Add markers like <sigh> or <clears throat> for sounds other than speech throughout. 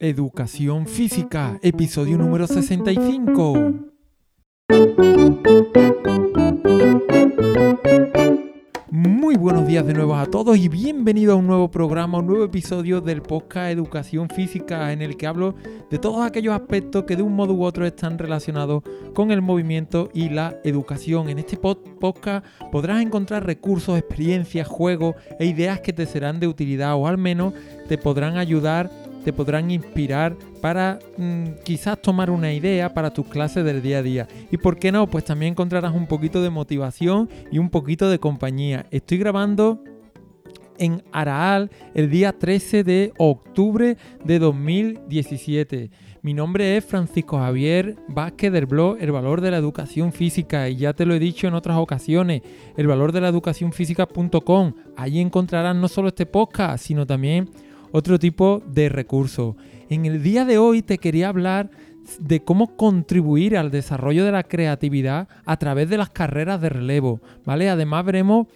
Educación Física, episodio número 65. Muy buenos días de nuevo a todos y bienvenido a un nuevo programa, un nuevo episodio del podcast Educación Física en el que hablo de todos aquellos aspectos que de un modo u otro están relacionados con el movimiento y la educación. En este podcast podrás encontrar recursos, experiencias, juegos e ideas que te serán de utilidad o al menos te podrán ayudar te podrán inspirar para mm, quizás tomar una idea para tus clases del día a día. Y por qué no, pues también encontrarás un poquito de motivación y un poquito de compañía. Estoy grabando en Araal el día 13 de octubre de 2017. Mi nombre es Francisco Javier Vázquez del blog El Valor de la Educación Física y ya te lo he dicho en otras ocasiones, el valor de la educación física.com. Allí encontrarás no solo este podcast, sino también otro tipo de recursos. En el día de hoy te quería hablar de cómo contribuir al desarrollo de la creatividad a través de las carreras de relevo, ¿vale? Además veremos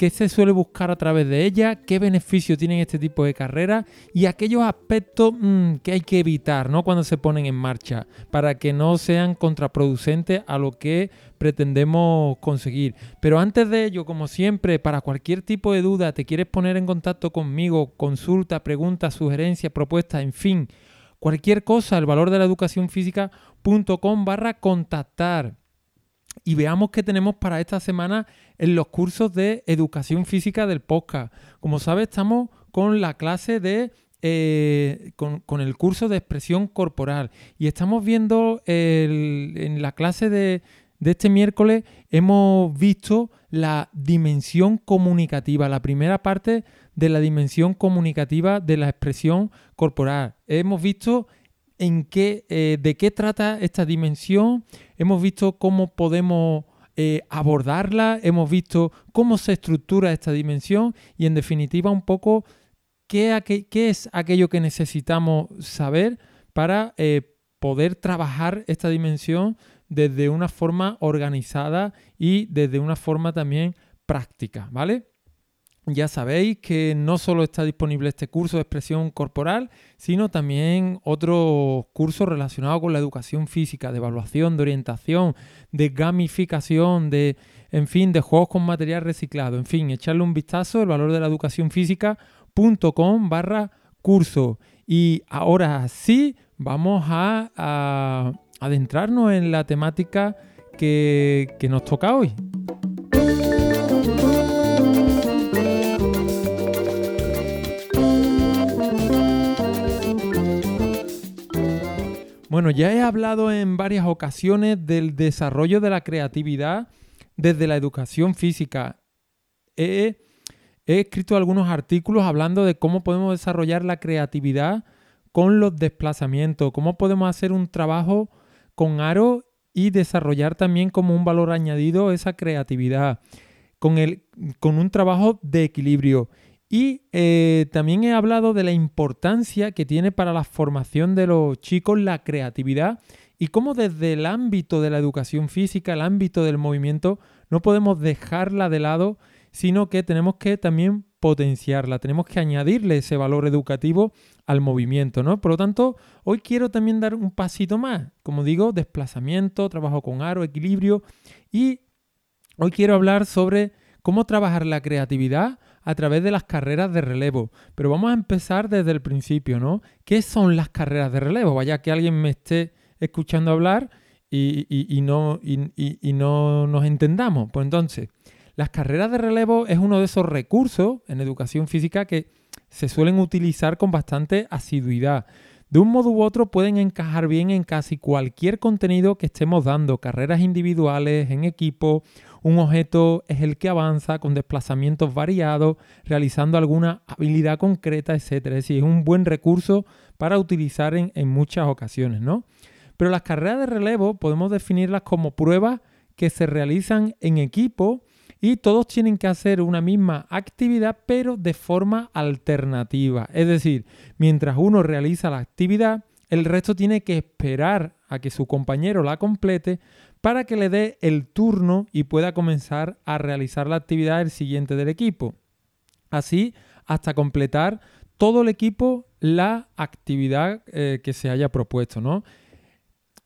qué se suele buscar a través de ella, qué beneficios tienen este tipo de carreras y aquellos aspectos mm, que hay que evitar ¿no? cuando se ponen en marcha para que no sean contraproducentes a lo que pretendemos conseguir. Pero antes de ello, como siempre, para cualquier tipo de duda, te quieres poner en contacto conmigo, consulta, pregunta, sugerencia, propuesta, en fin, cualquier cosa, el valor de la educación física.com barra contactar y veamos qué tenemos para esta semana en los cursos de educación física del podcast. Como sabes, estamos con la clase de eh, con, el curso de expresión corporal. Y estamos viendo en la clase de, de, este miércoles, hemos visto la dimensión comunicativa, la primera parte de la dimensión comunicativa de la expresión corporal. Hemos visto en qué, eh, de qué trata esta dimensión, hemos visto cómo podemos eh, abordarla, hemos visto cómo se estructura esta dimensión y en definitiva un poco qué, es aquello que necesitamos saber para eh, poder trabajar esta dimensión desde una forma organizada y desde una forma también práctica, ¿vale? Ya sabéis que no solo está disponible este curso de expresión corporal, sino también otros cursos relacionados con la educación física, de evaluación, de orientación, de gamificación, de, en fin, de juegos con material reciclado. En fin, echarle un vistazo, el valor de la educación física.com barra curso. Y ahora sí, vamos a, adentrarnos en la temática que, que nos toca hoy. Bueno, ya he hablado en varias ocasiones del desarrollo de la creatividad desde la educación física. He, escrito algunos artículos hablando de cómo podemos desarrollar la creatividad con los desplazamientos, cómo podemos hacer un trabajo con aro y desarrollar también como un valor añadido esa creatividad, con, el, con un trabajo de equilibrio. Y eh, también he hablado de la importancia que tiene para la formación de los chicos la creatividad y cómo desde el ámbito de la educación física, el ámbito del movimiento, no podemos dejarla de lado, sino que tenemos que también potenciarla, tenemos que añadirle ese valor educativo al movimiento, ¿no? Por lo tanto, hoy quiero también dar un pasito más, como digo, desplazamiento, trabajo con aro, equilibrio y hoy quiero hablar sobre cómo trabajar la creatividad a través de las carreras de relevo. Pero vamos a empezar desde el principio, ¿no? ¿Qué son las carreras de relevo? Vaya que alguien me esté escuchando hablar y, no, y no nos entendamos. Pues entonces, las carreras de relevo es uno de esos recursos en educación física que se suelen utilizar con bastante asiduidad. De un modo u otro pueden encajar bien en casi cualquier contenido que estemos dando, carreras individuales, en equipo un objeto es el que avanza con desplazamientos variados, realizando alguna habilidad concreta, etc. Es decir, es un buen recurso para utilizar en, muchas ocasiones, ¿no? Pero las carreras de relevo podemos definirlas como pruebas que se realizan en equipo y todos tienen que hacer una misma actividad pero de forma alternativa. Es decir, mientras uno realiza la actividad, el resto tiene que esperar a que su compañero la complete para que le dé el turno y pueda comenzar a realizar la actividad del siguiente del equipo. Así hasta completar todo el equipo la actividad eh, que se haya propuesto, ¿no?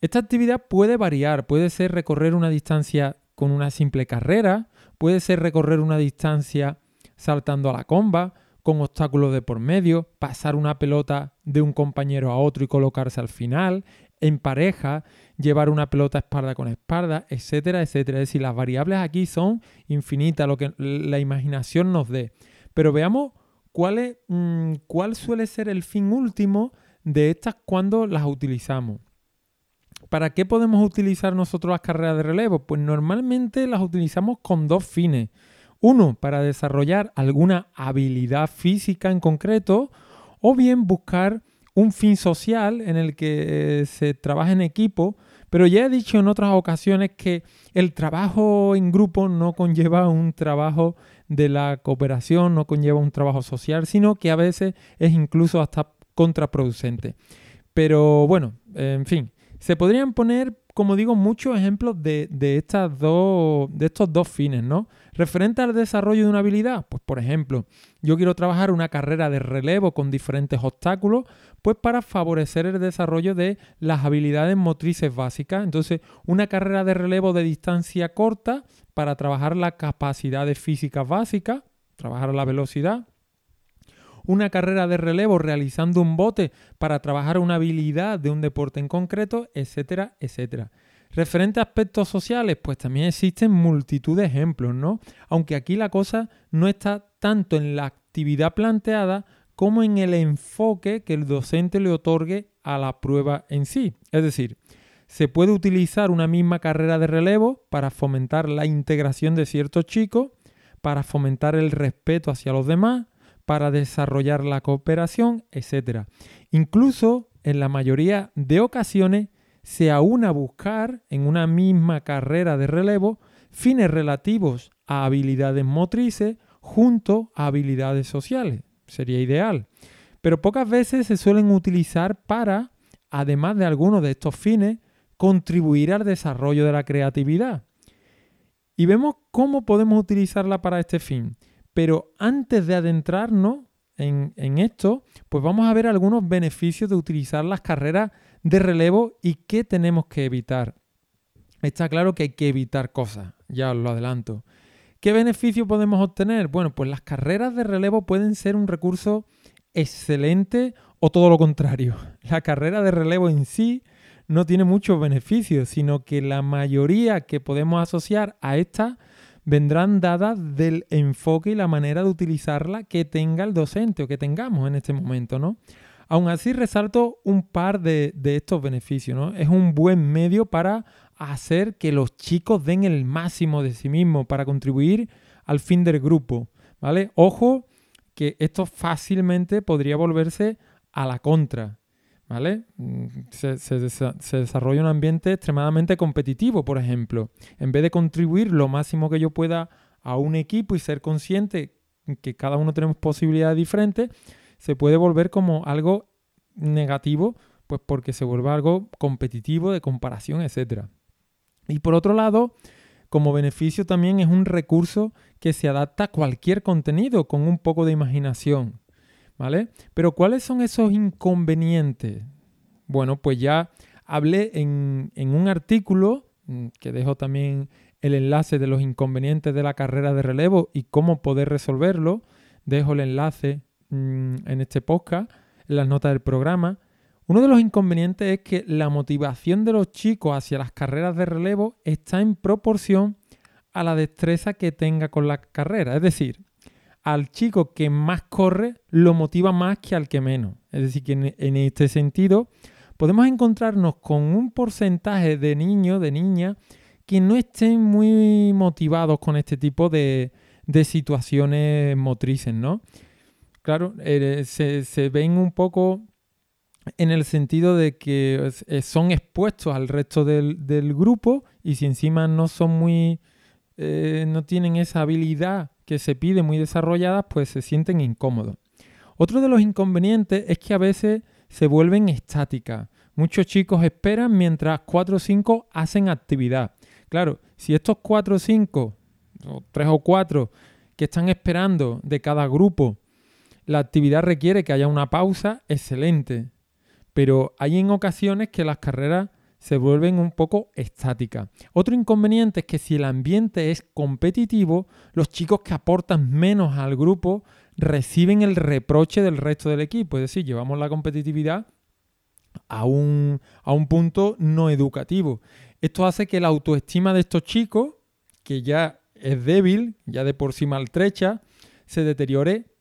Esta actividad puede variar, puede ser recorrer una distancia con una simple carrera, puede ser recorrer una distancia saltando a la comba, con obstáculos de por medio, pasar una pelota de un compañero a otro y colocarse al final, en pareja, llevar una pelota espalda con espalda, etcétera, etcétera. Es decir, las variables aquí son infinitas, lo que la imaginación nos dé. Pero veamos cuál, mm, cuál suele ser el fin último de estas cuando las utilizamos. ¿Para qué podemos utilizar nosotros las carreras de relevo? Pues normalmente las utilizamos con dos fines. Uno, para desarrollar alguna habilidad física en concreto, o bien buscar un fin social en el que eh, se trabaja en equipo, pero ya he dicho en otras ocasiones que el trabajo en grupo no conlleva un trabajo de la cooperación, no conlleva un trabajo social, sino que a veces es incluso hasta contraproducente. Pero bueno, en fin, se podrían poner como digo, muchos ejemplos de, estas dos, de estos dos fines, ¿no? Referente al desarrollo de una habilidad, pues por ejemplo, yo quiero trabajar una carrera de relevo con diferentes obstáculos, pues para favorecer el desarrollo de las habilidades motrices básicas. Entonces, una carrera de relevo de distancia corta para trabajar las capacidades físicas básicas, trabajar la velocidad, una carrera de relevo realizando un bote para trabajar una habilidad de un deporte en concreto, etcétera, etcétera. Referente a aspectos sociales, pues también existen multitud de ejemplos, ¿no? Aunque aquí la cosa no está tanto en la actividad planteada como en el enfoque que el docente le otorgue a la prueba en sí. Es decir, se puede utilizar una misma carrera de relevo para fomentar la integración de ciertos chicos, para fomentar el respeto hacia los demás, para desarrollar la cooperación, etc. Incluso en la mayoría de ocasiones se aúna a buscar en una misma carrera de relevo fines relativos a habilidades motrices junto a habilidades sociales. Sería ideal. Pero pocas veces se suelen utilizar para, además de algunos de estos fines, contribuir al desarrollo de la creatividad. Y vemos cómo podemos utilizarla para este fin. Pero antes de adentrarnos en, esto, pues vamos a ver algunos beneficios de utilizar las carreras de relevo y qué tenemos que evitar. Está claro que hay que evitar cosas, ya os lo adelanto. ¿Qué beneficio podemos obtener? Bueno, pues las carreras de relevo pueden ser un recurso excelente o todo lo contrario. <laughs> La carrera de relevo en sí no tiene muchos beneficios, sino que la mayoría que podemos asociar a esta vendrán dadas del enfoque y la manera de utilizarla que tenga el docente o que tengamos en este momento, ¿no? Aún así resalto un par de, estos beneficios, ¿no? Es un buen medio para hacer que los chicos den el máximo de sí mismos para contribuir al fin del grupo, ¿vale? Ojo que esto fácilmente podría volverse a la contra. ¿vale? Mm, se, desarrolla un ambiente extremadamente competitivo, por ejemplo. En vez de contribuir lo máximo que yo pueda a un equipo y ser consciente que cada uno tenemos posibilidades diferentes, se puede volver como algo negativo, pues porque se vuelve algo competitivo de comparación, etc. Y por otro lado, como beneficio también es un recurso que se adapta a cualquier contenido con un poco de imaginación. ¿vale? Pero ¿cuáles son esos inconvenientes? Bueno, pues ya hablé en, un artículo mm, que dejo también el enlace de los inconvenientes de la carrera de relevo y cómo poder resolverlo. Dejo el enlace mm, en este podcast, en las notas del programa. Uno de los inconvenientes es que la motivación de los chicos hacia las carreras de relevo está en proporción a la destreza que tenga con la carrera. Es decir, al chico que más corre lo motiva más que al que menos. Es decir, que en, este sentido podemos encontrarnos con un porcentaje de niños, de niñas, que no estén muy motivados con este tipo de, situaciones motrices, ¿no? Claro, eh, se, ven un poco en el sentido de que eh, son expuestos al resto del, grupo y si encima no son muy, eh, no tienen esa habilidad que se pide muy desarrolladas, pues se sienten incómodos. Otro de los inconvenientes es que a veces se vuelven estáticas. Muchos chicos esperan mientras 4 o 5 hacen actividad. Claro, si estos 4 o 5, o 3 o 4 que están esperando de cada grupo, la actividad requiere que haya una pausa, excelente. Pero hay en ocasiones que las carreras se vuelven un poco estáticas. Otro inconveniente es que si el ambiente es competitivo, los chicos que aportan menos al grupo reciben el reproche del resto del equipo. Es decir, llevamos la competitividad a un, a un punto no educativo. Esto hace que la autoestima de estos chicos, que ya es débil, ya de por sí maltrecha, se deteriore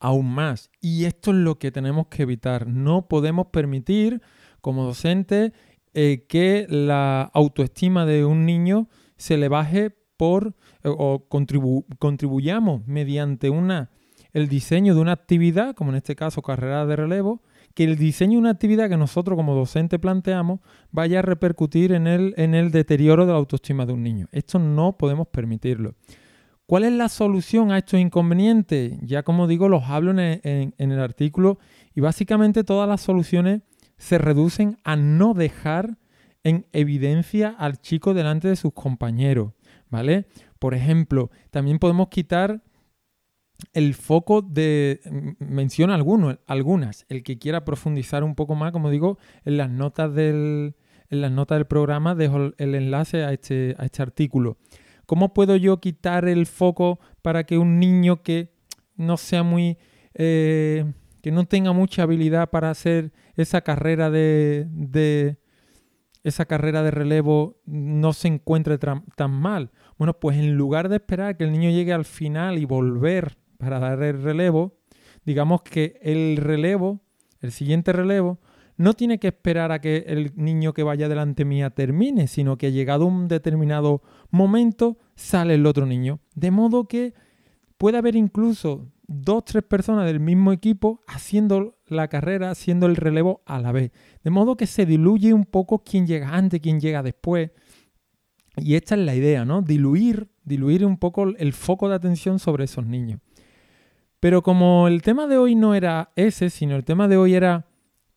aún más. Y esto es lo que tenemos que evitar. No podemos permitir, como docentes, eh, que la autoestima de un niño se le baje por eh, o contribuyamos mediante una el diseño de una actividad, como en este caso carrera de relevo, que el diseño de una actividad que nosotros como docente planteamos vaya a repercutir en el, en el deterioro de la autoestima de un niño. Esto no podemos permitirlo. ¿Cuál es la solución a estos inconvenientes? Ya como digo, los hablo en el artículo y básicamente todas las soluciones se reducen a no dejar en evidencia al chico delante de sus compañeros, ¿vale? Por ejemplo, también podemos quitar el foco de, menciona algunos, algunas, el que quiera profundizar un poco más, como digo, en las notas del, en las notas del programa dejo el enlace a este, a este artículo. ¿Cómo puedo yo quitar el foco para que un niño que no sea muy... Eh, que no tenga mucha habilidad para hacer esa carrera de, esa carrera de relevo no se encuentre tan mal. Bueno, pues en lugar de esperar que el niño llegue al final y volver para dar el relevo, digamos que el relevo, el siguiente relevo, no tiene que esperar a que el niño que vaya delante mía termine, sino que llegado un determinado momento sale el otro niño. De modo que puede haber incluso dos, tres personas del mismo equipo haciendo la carrera, haciendo el relevo a la vez. De modo que se diluye un poco quién llega antes, quién llega después. Y esta es la idea, ¿no? Diluir, diluir un poco el foco de atención sobre esos niños. Pero como el tema de hoy no era ese, sino el tema de hoy era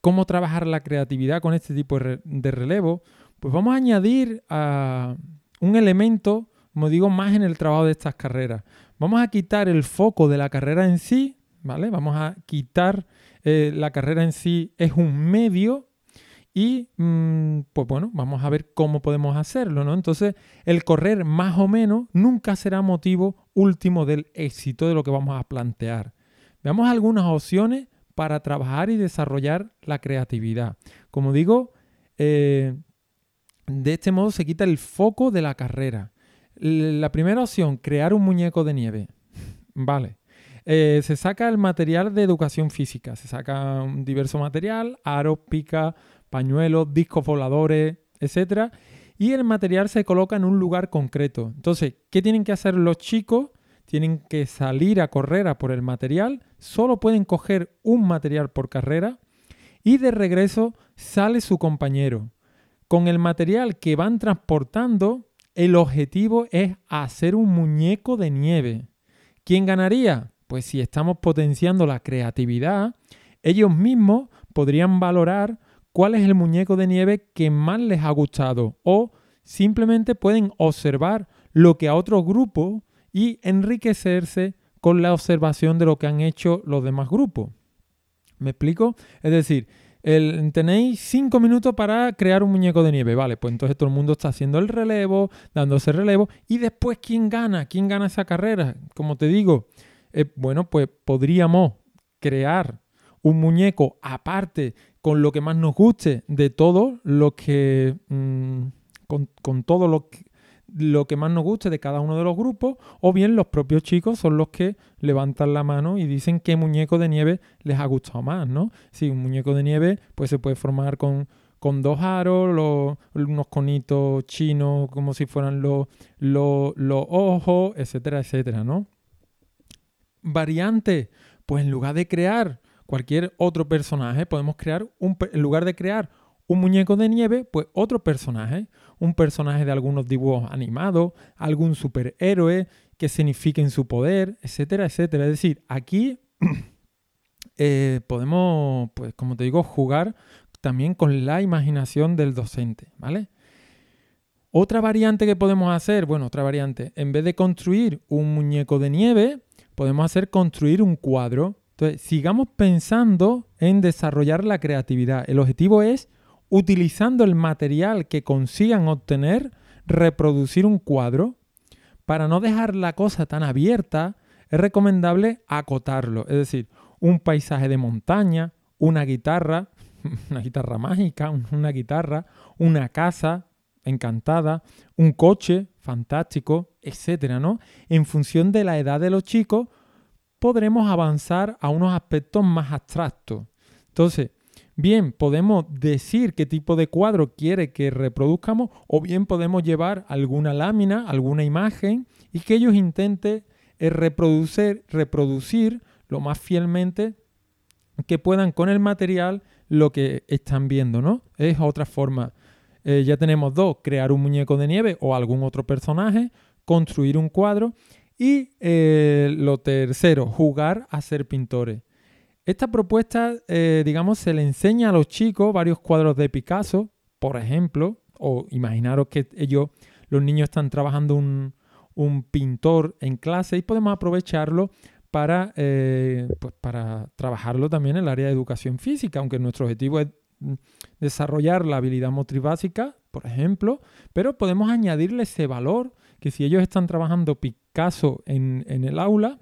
cómo trabajar la creatividad con este tipo de relevo, pues vamos a añadir un elemento, como digo, más en el trabajo de estas carreras. Vamos a quitar el foco de la carrera en sí, ¿vale? Vamos a quitar eh, la carrera en sí es un medio y mm, pues bueno, vamos a ver cómo podemos hacerlo, ¿no? Entonces, el correr más o menos nunca será motivo último del éxito de lo que vamos a plantear. Veamos algunas opciones para trabajar y desarrollar la creatividad. Como digo, eh, de este modo se quita el foco de la carrera. La primera opción, crear un muñeco de nieve. <laughs> Vale. Eh, se saca el material de educación física. Se saca un diverso material, aros, pica, pañuelos, discos voladores, etc. Y el material se coloca en un lugar concreto. Entonces, ¿qué tienen que hacer los chicos? Tienen que salir a correr a por el material. Solo pueden coger un material por carrera. Y de regreso sale su compañero. Con el material que van transportando, el objetivo es hacer un muñeco de nieve. ¿Quién ganaría? Pues si estamos potenciando la creatividad, ellos mismos podrían valorar cuál es el muñeco de nieve que más les ha gustado o simplemente pueden observar lo que a otros grupos y enriquecerse con la observación de lo que han hecho los demás grupos. ¿Me explico? Es decir, tenéis cinco minutos para crear un muñeco de nieve. Vale, pues entonces todo el mundo está haciendo el relevo, dándose relevo. Y después, ¿quién gana? ¿Quién gana esa carrera? Como te digo, eh, bueno, pues podríamos crear un muñeco aparte con lo que más nos guste de todo lo que... Mm, con, con todo lo que lo que más nos guste de cada uno de los grupos, o bien los propios chicos son los que levantan la mano y dicen qué muñeco de nieve les ha gustado más, ¿no? Si un muñeco de nieve pues se puede formar con, con dos aros, unos conitos chinos como si fueran los, ojos, etcétera, etcétera, ¿no? Variante, pues en lugar de crear cualquier otro personaje, podemos crear un, en lugar de crear un muñeco de nieve, pues otro personaje, un personaje de algunos dibujos animados, algún superhéroe que signifiquen su poder, etcétera, etcétera. Es decir, aquí <clears throat> eh, podemos, pues como te digo, jugar también con la imaginación del docente, ¿vale? Otra variante que podemos hacer, bueno, otra variante, en vez de construir un muñeco de nieve, podemos hacer construir un cuadro. Entonces, sigamos pensando en desarrollar la creatividad. El objetivo es, utilizando el material que consigan obtener, reproducir un cuadro. Para no dejar la cosa tan abierta, es recomendable acotarlo. Es decir, un paisaje de montaña, una guitarra, <laughs> una guitarra mágica, una guitarra, una casa encantada, un coche fantástico, etcétera, ¿no? En función de la edad de los chicos, podremos avanzar a unos aspectos más abstractos. Entonces, bien, podemos decir qué tipo de cuadro quiere que reproduzcamos o bien podemos llevar alguna lámina, alguna imagen y que ellos intenten eh, reproducir, reproducir lo más fielmente que puedan con el material lo que están viendo, ¿no? Es otra forma. Eh, ya tenemos dos, crear un muñeco de nieve o algún otro personaje, construir un cuadro y eh, lo tercero, jugar a ser pintores. Esta propuesta, eh, digamos, se le enseña a los chicos varios cuadros de Picasso, por ejemplo, o imaginaros que ellos, los niños están trabajando un, un pintor en clase y podemos aprovecharlo para, eh, pues para trabajarlo también en el área de educación física, aunque nuestro objetivo es mm, desarrollar la habilidad motriz básica, por ejemplo, pero podemos añadirle ese valor que si ellos están trabajando Picasso en, el aula,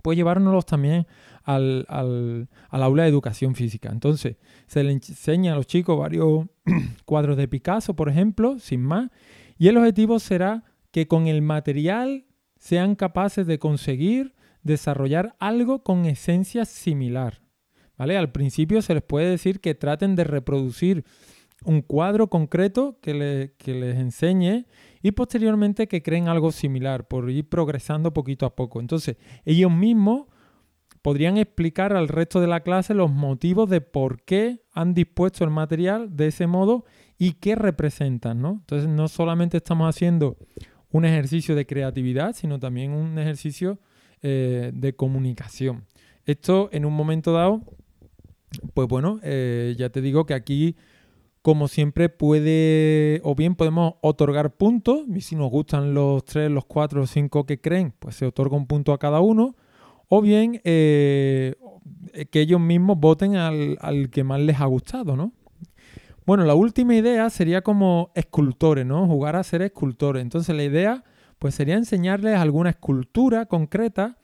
pues llevárnoslos también al, al, aula de educación física. Entonces, se le enseña a los chicos varios <clears throat> cuadros de Picasso, por ejemplo, sin más, y el objetivo será que con el material sean capaces de conseguir desarrollar algo con esencia similar. ¿Vale? Al principio se les puede decir que traten de reproducir un cuadro concreto que, les enseñe y posteriormente que creen algo similar por ir progresando poquito a poco. Entonces, ellos mismos podrían explicar al resto de la clase los motivos de por qué han dispuesto el material de ese modo y qué representan, ¿no? Entonces, no solamente estamos haciendo un ejercicio de creatividad, sino también un ejercicio eh, de comunicación. Esto en un momento dado, pues bueno, eh, ya te digo que aquí, como siempre, puede, o bien podemos otorgar puntos, y si nos gustan los tres, los cuatro, los cinco que creen, pues se otorga un punto a cada uno, o bien eh, que ellos mismos voten al, al que más les ha gustado, ¿no? Bueno, la última idea sería como escultores, ¿no? Jugar a ser escultores. Entonces la idea pues sería enseñarles alguna escultura concreta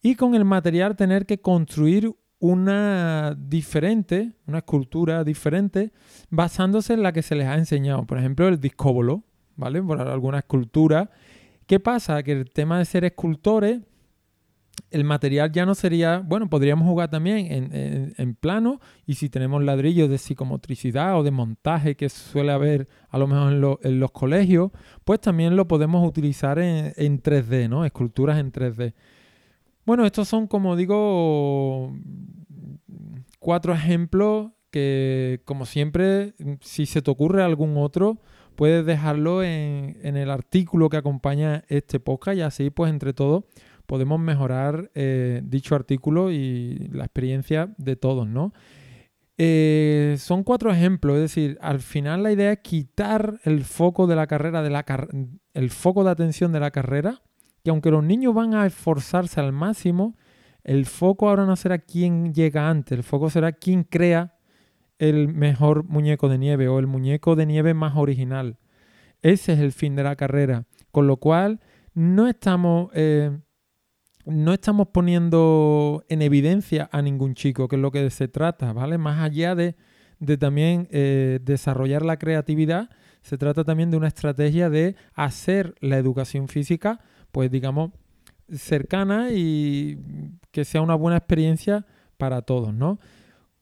y con el material tener que construir una diferente, una escultura diferente, basándose en la que se les ha enseñado. Por ejemplo, el discóbolo, ¿vale? Por alguna escultura. ¿Qué pasa? Que el tema de ser escultores el material ya no sería, bueno, podríamos jugar también en, plano y si tenemos ladrillos de psicomotricidad o de montaje que suele haber a lo mejor en, los colegios, pues también lo podemos utilizar en, 3D, ¿no? Esculturas en 3D. Bueno, estos son, como digo, cuatro ejemplos que, como siempre, si se te ocurre algún otro, puedes dejarlo en, el artículo que acompaña este podcast y así, pues, entre todos podemos mejorar eh, dicho artículo y la experiencia de todos, ¿no? Eh, son cuatro ejemplos, es decir, al final la idea es quitar el foco de la carrera, el foco de atención de la carrera, que aunque los niños van a esforzarse al máximo, el foco ahora no será quién llega antes, el foco será quién crea el mejor muñeco de nieve o el muñeco de nieve más original. Ese es el fin de la carrera, con lo cual no estamos... Eh, no estamos poniendo en evidencia a ningún chico, que es lo que se trata, ¿vale? Más allá de, también eh, desarrollar la creatividad, se trata también de una estrategia de hacer la educación física, pues digamos, cercana y que sea una buena experiencia para todos, ¿no?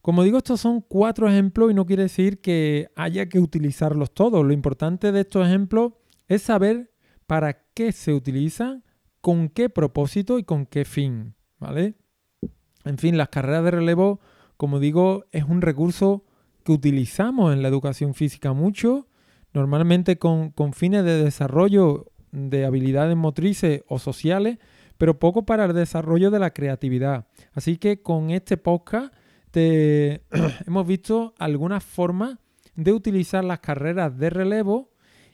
Como digo, estos son cuatro ejemplos y no quiere decir que haya que utilizarlos todos. Lo importante de estos ejemplos es saber para qué se utilizan con qué propósito y con qué fin, ¿vale? En fin, las carreras de relevo, como digo, es un recurso que utilizamos en la educación física mucho, normalmente con, fines de desarrollo de habilidades motrices o sociales, pero poco para el desarrollo de la creatividad. Así que con este podcast te <clears throat> hemos visto algunas formas de utilizar las carreras de relevo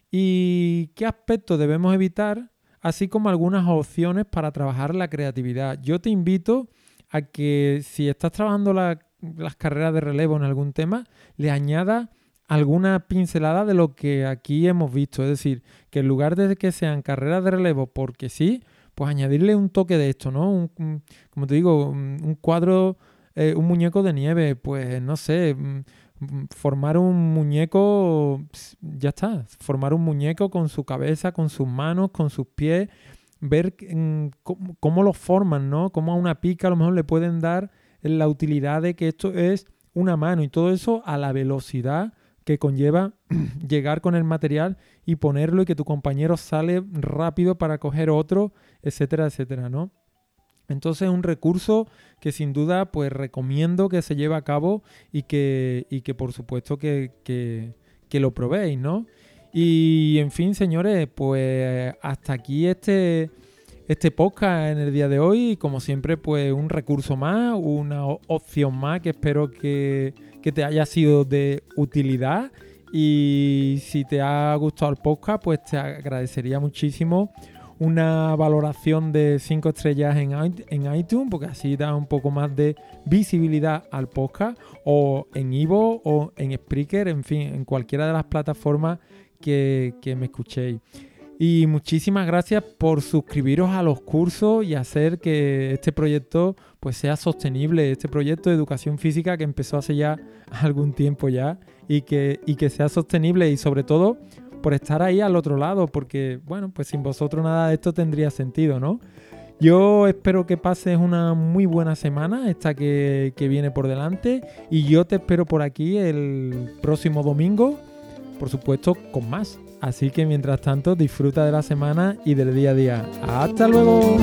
y qué aspectos debemos evitar así como algunas opciones para trabajar la creatividad. Yo te invito a que si estás trabajando las carreras de relevo en algún tema, le añada alguna pincelada de lo que aquí hemos visto. Es decir, que en lugar de que sean carreras de relevo porque sí, pues añadirle un toque de esto, ¿no? Un, como te digo, un cuadro, eh, un muñeco de nieve, pues no sé, mm, mm, formar un muñeco, ya está, formar un muñeco con su cabeza, con sus manos, con sus pies, ver mm, cómo, cómo lo forman, ¿no? Cómo a una pica a lo mejor le pueden dar la utilidad de que esto es una mano y todo eso a la velocidad que conlleva <clears throat> llegar con el material y ponerlo y que tu compañero sale rápido para coger otro, etcétera, etcétera, ¿no? Entonces es un recurso que sin duda pues recomiendo que se lleve a cabo y que, y que por supuesto que, que, que lo probéis, ¿no? Y en fin, señores, pues hasta aquí este, este podcast en el día de hoy. Como siempre, pues un recurso más, una opción más que espero que, que te haya sido de utilidad. Y si te ha gustado el podcast, pues te agradecería muchísimo una valoración de 5 estrellas en, en, iTunes, porque así da un poco más de visibilidad al podcast, o en Ivo o en Spreaker, en fin, en cualquiera de las plataformas que, que me escuchéis. Y muchísimas gracias por suscribiros a los cursos y hacer que este proyecto pues sea sostenible, este proyecto de educación física que empezó hace ya algún tiempo ya y que, y que sea sostenible y sobre todo por estar ahí al otro lado, porque bueno, pues sin vosotros nada de esto tendría sentido, ¿no? Yo espero que pases una muy buena semana, esta que, que viene por delante, y yo te espero por aquí el próximo domingo, por supuesto, con más. Así que mientras tanto disfruta de la semana y del día a día. ¡Hasta luego!